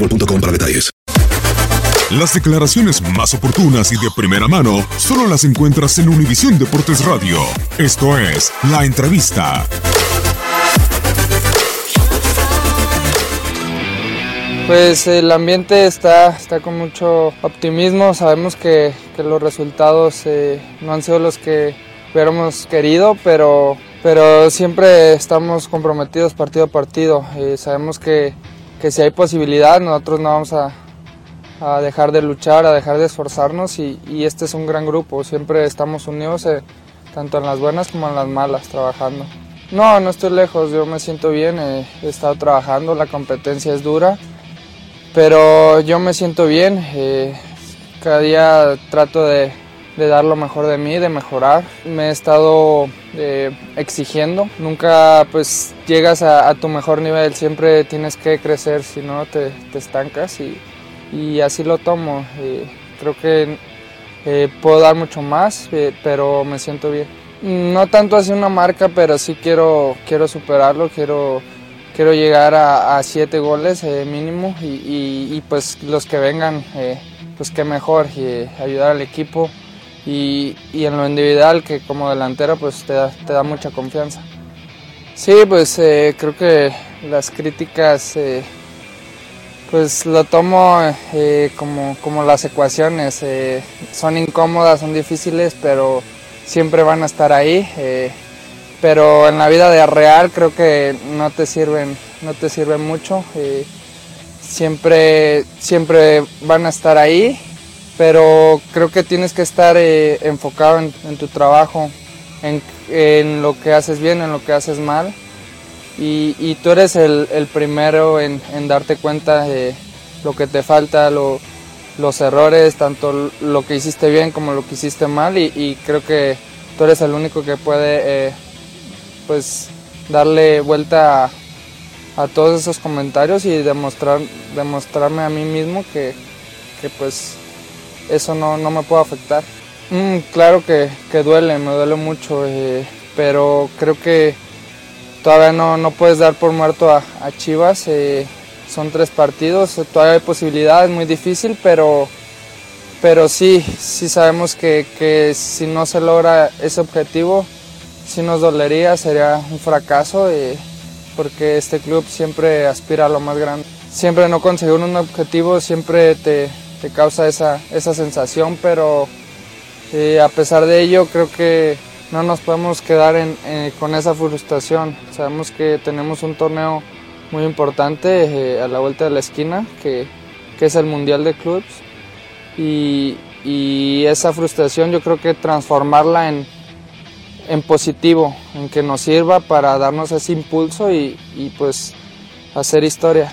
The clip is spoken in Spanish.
boostmobile.com para detalles. Las declaraciones más oportunas y de primera mano solo las encuentras en Univisión Deportes Radio. Esto es La Entrevista. Pues el ambiente está, está con mucho optimismo. Sabemos que, que los resultados eh, no han sido los que hubiéramos querido, pero, pero siempre estamos comprometidos partido a partido. Eh, sabemos que, que si hay posibilidad, nosotros no vamos a, a dejar de luchar, a dejar de esforzarnos y, este es un gran grupo. Siempre estamos unidos, eh, tanto en las buenas como en las malas, trabajando. No, no estoy lejos, yo me siento bien, eh, he estado trabajando, la competencia es dura, pero yo me siento bien. eh, cada día trato de, de dar lo mejor de mí, de mejorar. Me he estado eh, exigiendo. Nunca pues llegas a, tu mejor nivel, siempre tienes que crecer, si no te, te estancas y, y así lo tomo. eh, creo que eh, puedo dar mucho más, pero me siento bien. No tanto así una marca, pero sí quiero, quiero superarlo, quiero, quiero llegar a, a siete goles mínimo y, y- pues los que vengan, pues qué mejor, y, ayudar al equipo y, y en lo individual que como delantero pues te da, te da mucha confianza. Sí, pues eh, creo que las críticas eh, pues lo tomo eh, como, como las ecuaciones. eh, son incómodas, son difíciles, pero siempre van a estar ahí. pero en la vida de real creo que no te sirven, no te sirven mucho. siempre, siempre van a estar ahí, pero creo que tienes que estar eh, enfocado en, tu trabajo, en, lo que haces bien, en lo que haces mal. Y, tú eres el, primero en, darte cuenta de lo que te falta, lo- los errores, tanto lo que hiciste bien como lo que hiciste mal. Y, creo que tú eres el único que puede eh, pues darle vuelta a, todos esos comentarios y demostrar, demostrarme a mí mismo que pues eso no, no me puede afectar. Mm, claro que, que duele, me duele mucho, eh, pero creo que todavía no, no puedes dar por muerto a, a Chivas. eh, son tres partidos, todavía hay posibilidades, muy difícil, pero, pero sí, sí sabemos que, que si no se logra ese objetivo, sí nos dolería, sería un fracaso, eh, porque este club siempre aspira a lo más grande. Siempre no conseguir un objetivo siempre te, te causa esa, esa sensación, pero eh, a pesar de ello creo que no nos podemos quedar en- eh, con esa frustración. Sabemos que tenemos un torneo muy importante eh, a la vuelta de la esquina, que, que es el Mundial de Clubs. Y, y, esa frustración yo creo que transformarla en, en positivo, en que nos sirva para darnos ese impulso y, y pues hacer historia.